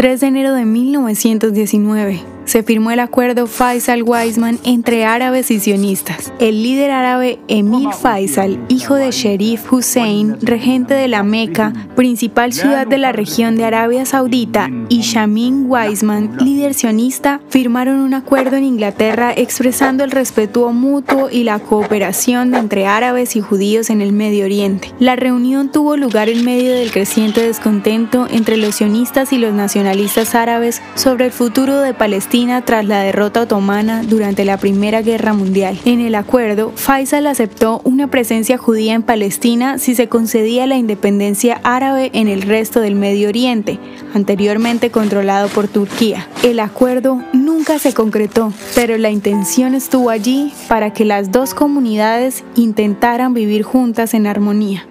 3 de enero de 1919 se firmó el acuerdo Faisal-Weizmann entre árabes y sionistas. El líder árabe Emil Faisal, hijo de Sherif Hussein, regente de la Meca, principal ciudad de la región de Arabia Saudita, y Shamin Weizmann, líder sionista, firmaron un acuerdo en Inglaterra expresando el respeto mutuo y la cooperación entre árabes y judíos en el Medio Oriente. La reunión tuvo lugar en medio del creciente descontento entre los sionistas y los nacionalistas árabes sobre el futuro de Tras la derrota otomana durante la Primera Guerra Mundial. En el acuerdo, Faisal aceptó una presencia judía en Palestina si se concedía la independencia árabe en el resto del Medio Oriente, anteriormente controlado por Turquía. El acuerdo nunca se concretó, pero la intención estuvo allí para que las dos comunidades intentaran vivir juntas en armonía.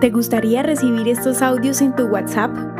¿Te gustaría recibir estos audios en tu WhatsApp?